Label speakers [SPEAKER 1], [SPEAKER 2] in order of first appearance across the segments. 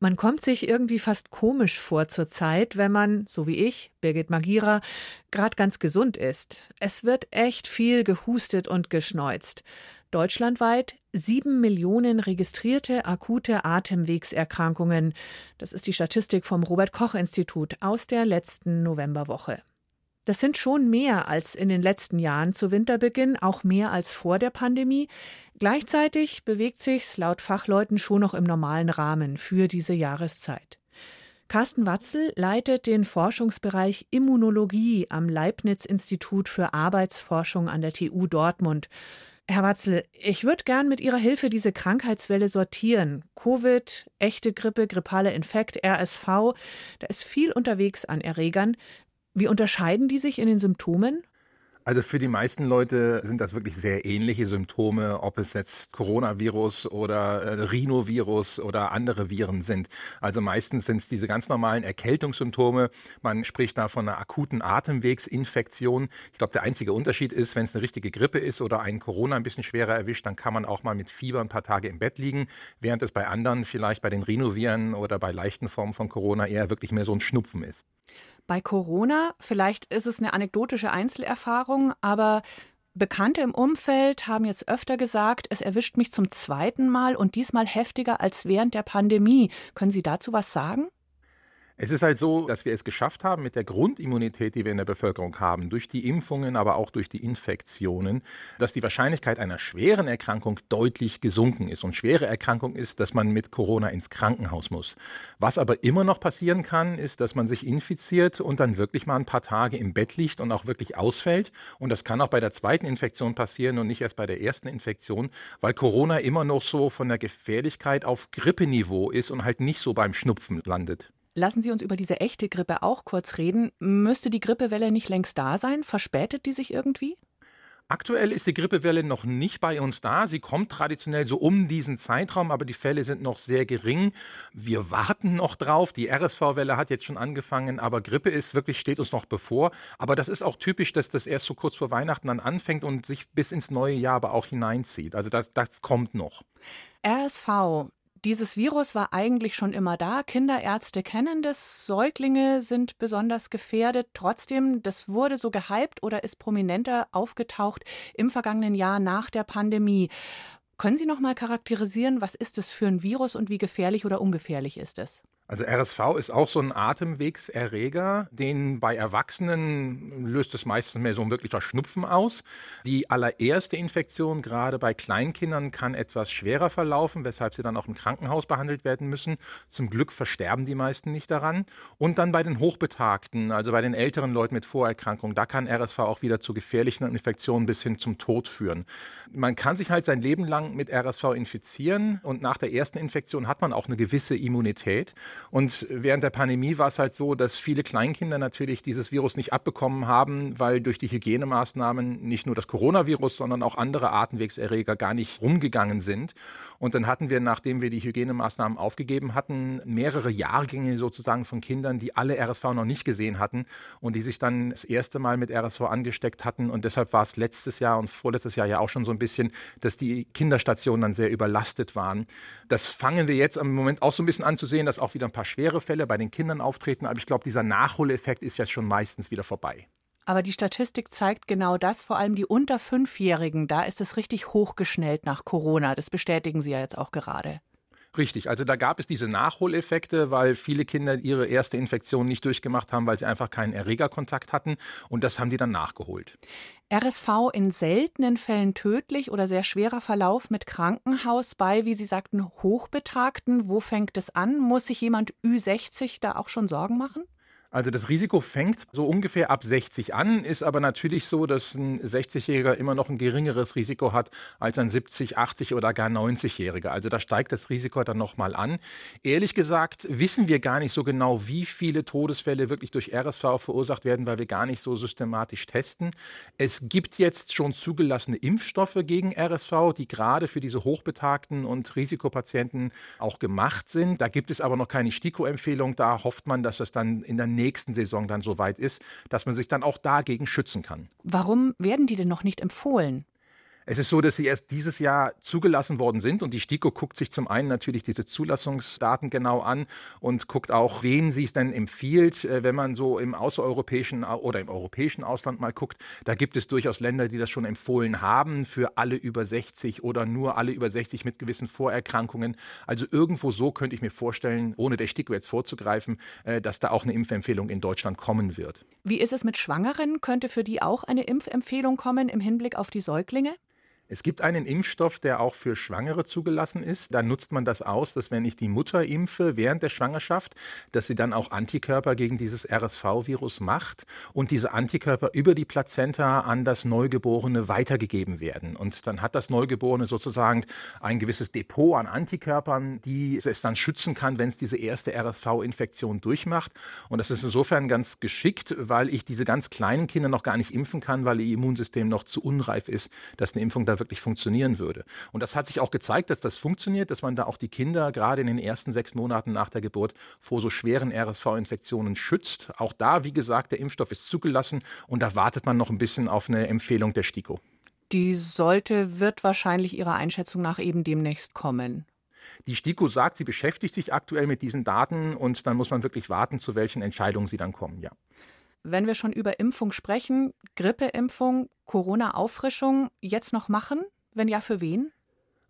[SPEAKER 1] Man kommt sich irgendwie fast komisch vor zur Zeit, wenn man, so wie ich, Birgit Magira, gerade ganz gesund ist. Es wird echt viel gehustet und geschneuzt. Deutschlandweit sieben Millionen registrierte akute Atemwegserkrankungen. Das ist die Statistik vom Robert Koch Institut aus der letzten Novemberwoche. Das sind schon mehr als in den letzten Jahren zu Winterbeginn, auch mehr als vor der Pandemie. Gleichzeitig bewegt sich's laut Fachleuten schon noch im normalen Rahmen für diese Jahreszeit. Carsten Watzel leitet den Forschungsbereich Immunologie am Leibniz-Institut für Arbeitsforschung an der TU Dortmund. Herr Watzel, ich würde gern mit Ihrer Hilfe diese Krankheitswelle sortieren. Covid, echte Grippe, grippaler Infekt, RSV, da ist viel unterwegs an Erregern. Wie unterscheiden die sich in den Symptomen?
[SPEAKER 2] Also für die meisten Leute sind das wirklich sehr ähnliche Symptome, ob es jetzt Coronavirus oder äh, Rhinovirus oder andere Viren sind. Also meistens sind es diese ganz normalen Erkältungssymptome. Man spricht da von einer akuten Atemwegsinfektion. Ich glaube, der einzige Unterschied ist, wenn es eine richtige Grippe ist oder einen Corona ein bisschen schwerer erwischt, dann kann man auch mal mit Fieber ein paar Tage im Bett liegen, während es bei anderen, vielleicht bei den Rhinoviren oder bei leichten Formen von Corona eher wirklich mehr so ein Schnupfen ist.
[SPEAKER 1] Bei Corona, vielleicht ist es eine anekdotische Einzelerfahrung, aber Bekannte im Umfeld haben jetzt öfter gesagt, es erwischt mich zum zweiten Mal und diesmal heftiger als während der Pandemie. Können Sie dazu was sagen?
[SPEAKER 2] Es ist halt so, dass wir es geschafft haben, mit der Grundimmunität, die wir in der Bevölkerung haben, durch die Impfungen, aber auch durch die Infektionen, dass die Wahrscheinlichkeit einer schweren Erkrankung deutlich gesunken ist. Und schwere Erkrankung ist, dass man mit Corona ins Krankenhaus muss. Was aber immer noch passieren kann, ist, dass man sich infiziert und dann wirklich mal ein paar Tage im Bett liegt und auch wirklich ausfällt. Und das kann auch bei der zweiten Infektion passieren und nicht erst bei der ersten Infektion, weil Corona immer noch so von der Gefährlichkeit auf Grippeniveau ist und halt nicht so beim Schnupfen landet.
[SPEAKER 1] Lassen Sie uns über diese echte Grippe auch kurz reden. Müsste die Grippewelle nicht längst da sein? Verspätet die sich irgendwie?
[SPEAKER 2] Aktuell ist die Grippewelle noch nicht bei uns da. Sie kommt traditionell so um diesen Zeitraum, aber die Fälle sind noch sehr gering. Wir warten noch drauf. Die RSV-Welle hat jetzt schon angefangen, aber Grippe ist wirklich, steht uns noch bevor. Aber das ist auch typisch, dass das erst so kurz vor Weihnachten dann anfängt und sich bis ins neue Jahr aber auch hineinzieht. Also das, das kommt noch.
[SPEAKER 1] RSV, dieses Virus war eigentlich schon immer da. Kinderärzte kennen das. Säuglinge sind besonders gefährdet. Trotzdem, das wurde so gehypt oder ist prominenter aufgetaucht im vergangenen Jahr nach der Pandemie. Können Sie noch mal charakterisieren, was ist das für ein Virus und wie gefährlich oder ungefährlich ist es?
[SPEAKER 2] Also RSV ist auch so ein Atemwegserreger, den bei Erwachsenen löst es meistens mehr so ein wirklicher Schnupfen aus. Die allererste Infektion, gerade bei Kleinkindern, kann etwas schwerer verlaufen, weshalb sie dann auch im Krankenhaus behandelt werden müssen. Zum Glück versterben die meisten nicht daran. Und dann bei den Hochbetagten, also bei den älteren Leuten mit Vorerkrankungen, da kann RSV auch wieder zu gefährlichen Infektionen bis hin zum Tod führen. Man kann sich halt sein Leben lang mit RSV infizieren und nach der ersten Infektion hat man auch eine gewisse Immunität. Und während der Pandemie war es halt so, dass viele Kleinkinder natürlich dieses Virus nicht abbekommen haben, weil durch die Hygienemaßnahmen nicht nur das Coronavirus, sondern auch andere Atemwegserreger gar nicht rumgegangen sind. Und dann hatten wir, nachdem wir die Hygienemaßnahmen aufgegeben hatten, mehrere Jahrgänge sozusagen von Kindern, die alle RSV noch nicht gesehen hatten und die sich dann das erste Mal mit RSV angesteckt hatten. Und deshalb war es letztes Jahr und vorletztes Jahr ja auch schon so ein bisschen, dass die Kinderstationen dann sehr überlastet waren. Das fangen wir jetzt im Moment auch so ein bisschen an zu sehen, dass auch wieder ein paar schwere Fälle bei den Kindern auftreten. Aber ich glaube, dieser Nachholeffekt ist jetzt schon meistens wieder vorbei.
[SPEAKER 1] Aber die Statistik zeigt genau das, vor allem die unter Fünfjährigen, da ist es richtig hochgeschnellt nach Corona. Das bestätigen Sie ja jetzt auch gerade.
[SPEAKER 2] Richtig, also da gab es diese Nachholeffekte, weil viele Kinder ihre erste Infektion nicht durchgemacht haben, weil sie einfach keinen Erregerkontakt hatten und das haben die dann nachgeholt.
[SPEAKER 1] RSV in seltenen Fällen tödlich oder sehr schwerer Verlauf mit Krankenhaus bei, wie Sie sagten, Hochbetagten. Wo fängt es an? Muss sich jemand Ü60 da auch schon Sorgen machen?
[SPEAKER 2] Also das Risiko fängt so ungefähr ab 60 an, ist aber natürlich so, dass ein 60-Jähriger immer noch ein geringeres Risiko hat als ein 70, 80 oder gar 90-Jähriger. Also da steigt das Risiko dann nochmal an. Ehrlich gesagt wissen wir gar nicht so genau, wie viele Todesfälle wirklich durch RSV verursacht werden, weil wir gar nicht so systematisch testen. Es gibt jetzt schon zugelassene Impfstoffe gegen RSV, die gerade für diese hochbetagten und Risikopatienten auch gemacht sind. Da gibt es aber noch keine STIKO-Empfehlung. Da hofft man, dass es dann in der nächsten Saison dann so weit ist, dass man sich dann auch dagegen schützen kann.
[SPEAKER 1] Warum werden die denn noch nicht empfohlen?
[SPEAKER 2] Es ist so, dass sie erst dieses Jahr zugelassen worden sind und die STIKO guckt sich zum einen natürlich diese Zulassungsdaten genau an und guckt auch, wen sie es denn empfiehlt. Äh, wenn man so im außereuropäischen oder im europäischen Ausland mal guckt, da gibt es durchaus Länder, die das schon empfohlen haben für alle über 60 oder nur alle über 60 mit gewissen Vorerkrankungen. Also irgendwo so könnte ich mir vorstellen, ohne der STIKO jetzt vorzugreifen, äh, dass da auch eine Impfempfehlung in Deutschland kommen wird.
[SPEAKER 1] Wie ist es mit Schwangeren? Könnte für die auch eine Impfempfehlung kommen im Hinblick auf die Säuglinge?
[SPEAKER 2] Es gibt einen Impfstoff, der auch für Schwangere zugelassen ist. Da nutzt man das aus, dass wenn ich die Mutter impfe während der Schwangerschaft, dass sie dann auch Antikörper gegen dieses RSV-Virus macht und diese Antikörper über die Plazenta an das Neugeborene weitergegeben werden. Und dann hat das Neugeborene sozusagen ein gewisses Depot an Antikörpern, die es dann schützen kann, wenn es diese erste RSV-Infektion durchmacht. Und das ist insofern ganz geschickt, weil ich diese ganz kleinen Kinder noch gar nicht impfen kann, weil ihr Immunsystem noch zu unreif ist, dass eine Impfung da wirklich funktionieren würde. Und das hat sich auch gezeigt, dass das funktioniert, dass man da auch die Kinder gerade in den ersten sechs Monaten nach der Geburt vor so schweren RSV-Infektionen schützt. Auch da, wie gesagt, der Impfstoff ist zugelassen und da wartet man noch ein bisschen auf eine Empfehlung der STIKO.
[SPEAKER 1] Die sollte, wird wahrscheinlich Ihrer Einschätzung nach eben demnächst kommen.
[SPEAKER 2] Die STIKO sagt, sie beschäftigt sich aktuell mit diesen Daten und dann muss man wirklich warten, zu welchen Entscheidungen sie dann kommen, ja.
[SPEAKER 1] Wenn wir schon über Impfung sprechen, Grippeimpfung, Corona-Auffrischung jetzt noch machen? Wenn ja, für wen?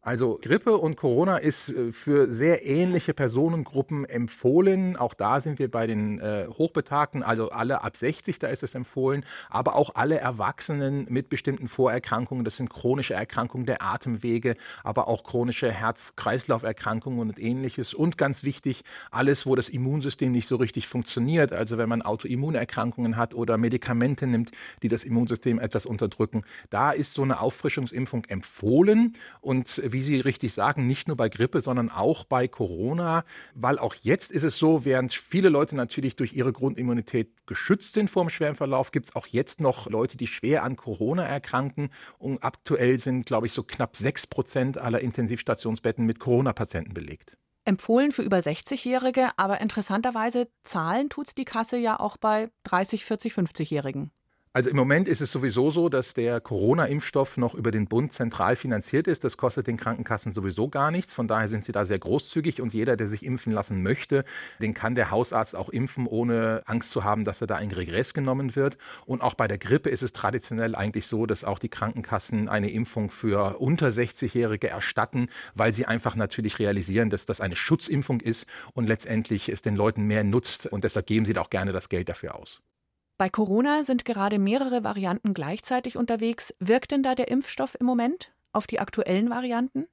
[SPEAKER 2] Also Grippe und Corona ist äh, für sehr ähnliche Personengruppen empfohlen. Auch da sind wir bei den äh, Hochbetagten, also alle ab 60, da ist es empfohlen, aber auch alle Erwachsenen mit bestimmten Vorerkrankungen. Das sind chronische Erkrankungen der Atemwege, aber auch chronische Herz-Kreislauf-Erkrankungen und ähnliches. Und ganz wichtig, alles, wo das Immunsystem nicht so richtig funktioniert. Also wenn man Autoimmunerkrankungen hat oder Medikamente nimmt, die das Immunsystem etwas unterdrücken, da ist so eine Auffrischungsimpfung empfohlen. Und wie Sie richtig sagen, nicht nur bei Grippe, sondern auch bei Corona, weil auch jetzt ist es so, während viele Leute natürlich durch ihre Grundimmunität geschützt sind vor dem schweren Verlauf, gibt es auch jetzt noch Leute, die schwer an Corona erkranken. Und aktuell sind, glaube ich, so knapp sechs Prozent aller Intensivstationsbetten mit Corona-Patienten belegt
[SPEAKER 1] empfohlen für über 60-Jährige, aber interessanterweise zahlen tut es die Kasse ja auch bei 30, 40, 50-Jährigen.
[SPEAKER 2] Also im Moment ist es sowieso so, dass der Corona-Impfstoff noch über den Bund zentral finanziert ist. Das kostet den Krankenkassen sowieso gar nichts. Von daher sind sie da sehr großzügig und jeder, der sich impfen lassen möchte, den kann der Hausarzt auch impfen, ohne Angst zu haben, dass er da ein Regress genommen wird. Und auch bei der Grippe ist es traditionell eigentlich so, dass auch die Krankenkassen eine Impfung für unter 60-Jährige erstatten, weil sie einfach natürlich realisieren, dass das eine Schutzimpfung ist und letztendlich es den Leuten mehr nutzt. Und deshalb geben sie da auch gerne das Geld dafür aus.
[SPEAKER 1] Bei Corona sind gerade mehrere Varianten gleichzeitig unterwegs. Wirkt denn da der Impfstoff im Moment auf die aktuellen Varianten?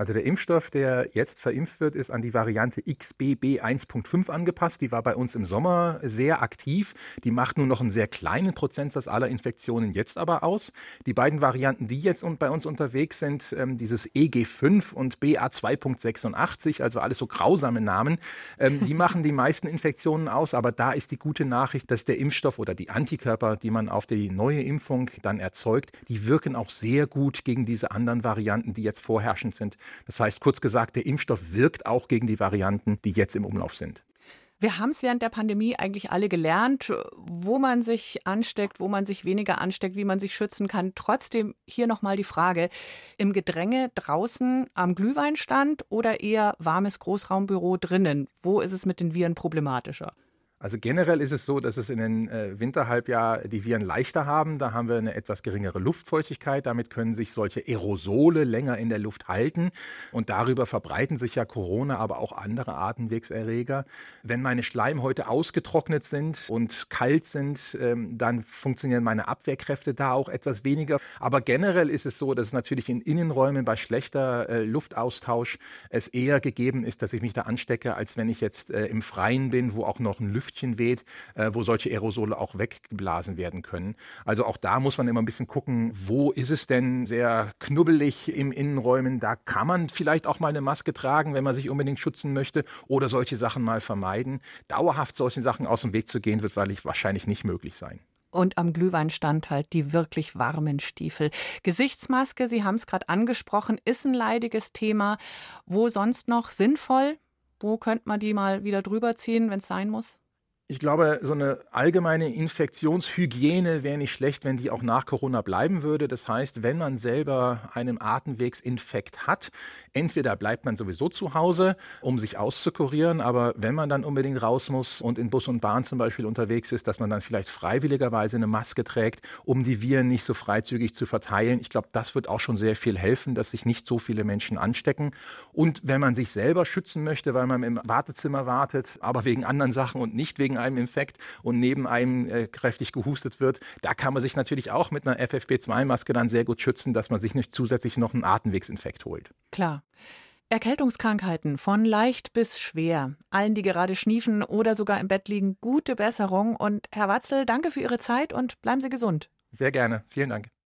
[SPEAKER 2] Also der Impfstoff, der jetzt verimpft wird, ist an die Variante XBB 1.5 angepasst. Die war bei uns im Sommer sehr aktiv. Die macht nur noch einen sehr kleinen Prozentsatz aller Infektionen jetzt aber aus. Die beiden Varianten, die jetzt bei uns unterwegs sind, ähm, dieses EG5 und BA2.86, also alles so grausame Namen, ähm, die machen die meisten Infektionen aus. Aber da ist die gute Nachricht, dass der Impfstoff oder die Antikörper, die man auf die neue Impfung dann erzeugt, die wirken auch sehr gut gegen diese anderen Varianten, die jetzt vorherrschend sind. Das heißt, kurz gesagt, der Impfstoff wirkt auch gegen die Varianten, die jetzt im Umlauf sind.
[SPEAKER 1] Wir haben es während der Pandemie eigentlich alle gelernt, wo man sich ansteckt, wo man sich weniger ansteckt, wie man sich schützen kann. Trotzdem hier nochmal die Frage, im Gedränge draußen am Glühweinstand oder eher warmes Großraumbüro drinnen? Wo ist es mit den Viren problematischer?
[SPEAKER 2] Also generell ist es so, dass es in den äh, Winterhalbjahr die Viren leichter haben. Da haben wir eine etwas geringere Luftfeuchtigkeit. Damit können sich solche Aerosole länger in der Luft halten. Und darüber verbreiten sich ja Corona, aber auch andere Atemwegserreger. Wenn meine Schleimhäute ausgetrocknet sind und kalt sind, ähm, dann funktionieren meine Abwehrkräfte da auch etwas weniger. Aber generell ist es so, dass natürlich in Innenräumen bei schlechter äh, Luftaustausch es eher gegeben ist, dass ich mich da anstecke, als wenn ich jetzt äh, im Freien bin, wo auch noch ein Lüfter Lüftchen weht, äh, wo solche Aerosole auch weggeblasen werden können. Also auch da muss man immer ein bisschen gucken, wo ist es denn sehr knubbelig im Innenräumen. Da kann man vielleicht auch mal eine Maske tragen, wenn man sich unbedingt schützen möchte oder solche Sachen mal vermeiden. Dauerhaft solchen Sachen aus dem Weg zu gehen, wird wahrscheinlich nicht möglich sein
[SPEAKER 1] und am Glühweinstand halt die wirklich warmen Stiefel. Gesichtsmaske, Sie haben es gerade angesprochen, ist ein leidiges Thema. Wo sonst noch sinnvoll? Wo könnte man die mal wieder drüber ziehen, wenn es sein muss?
[SPEAKER 2] Ich glaube, so eine allgemeine Infektionshygiene wäre nicht schlecht, wenn die auch nach Corona bleiben würde. Das heißt, wenn man selber einen Atemwegsinfekt hat, entweder bleibt man sowieso zu Hause, um sich auszukurieren, aber wenn man dann unbedingt raus muss und in Bus und Bahn zum Beispiel unterwegs ist, dass man dann vielleicht freiwilligerweise eine Maske trägt, um die Viren nicht so freizügig zu verteilen. Ich glaube, das wird auch schon sehr viel helfen, dass sich nicht so viele Menschen anstecken. Und wenn man sich selber schützen möchte, weil man im Wartezimmer wartet, aber wegen anderen Sachen und nicht wegen einem Infekt und neben einem äh, kräftig gehustet wird, da kann man sich natürlich auch mit einer FFP2-Maske dann sehr gut schützen, dass man sich nicht zusätzlich noch einen Atemwegsinfekt holt.
[SPEAKER 1] Klar. Erkältungskrankheiten von leicht bis schwer. Allen, die gerade schniefen oder sogar im Bett liegen, gute Besserung. Und Herr Watzel, danke für Ihre Zeit und bleiben Sie gesund.
[SPEAKER 2] Sehr gerne. Vielen Dank.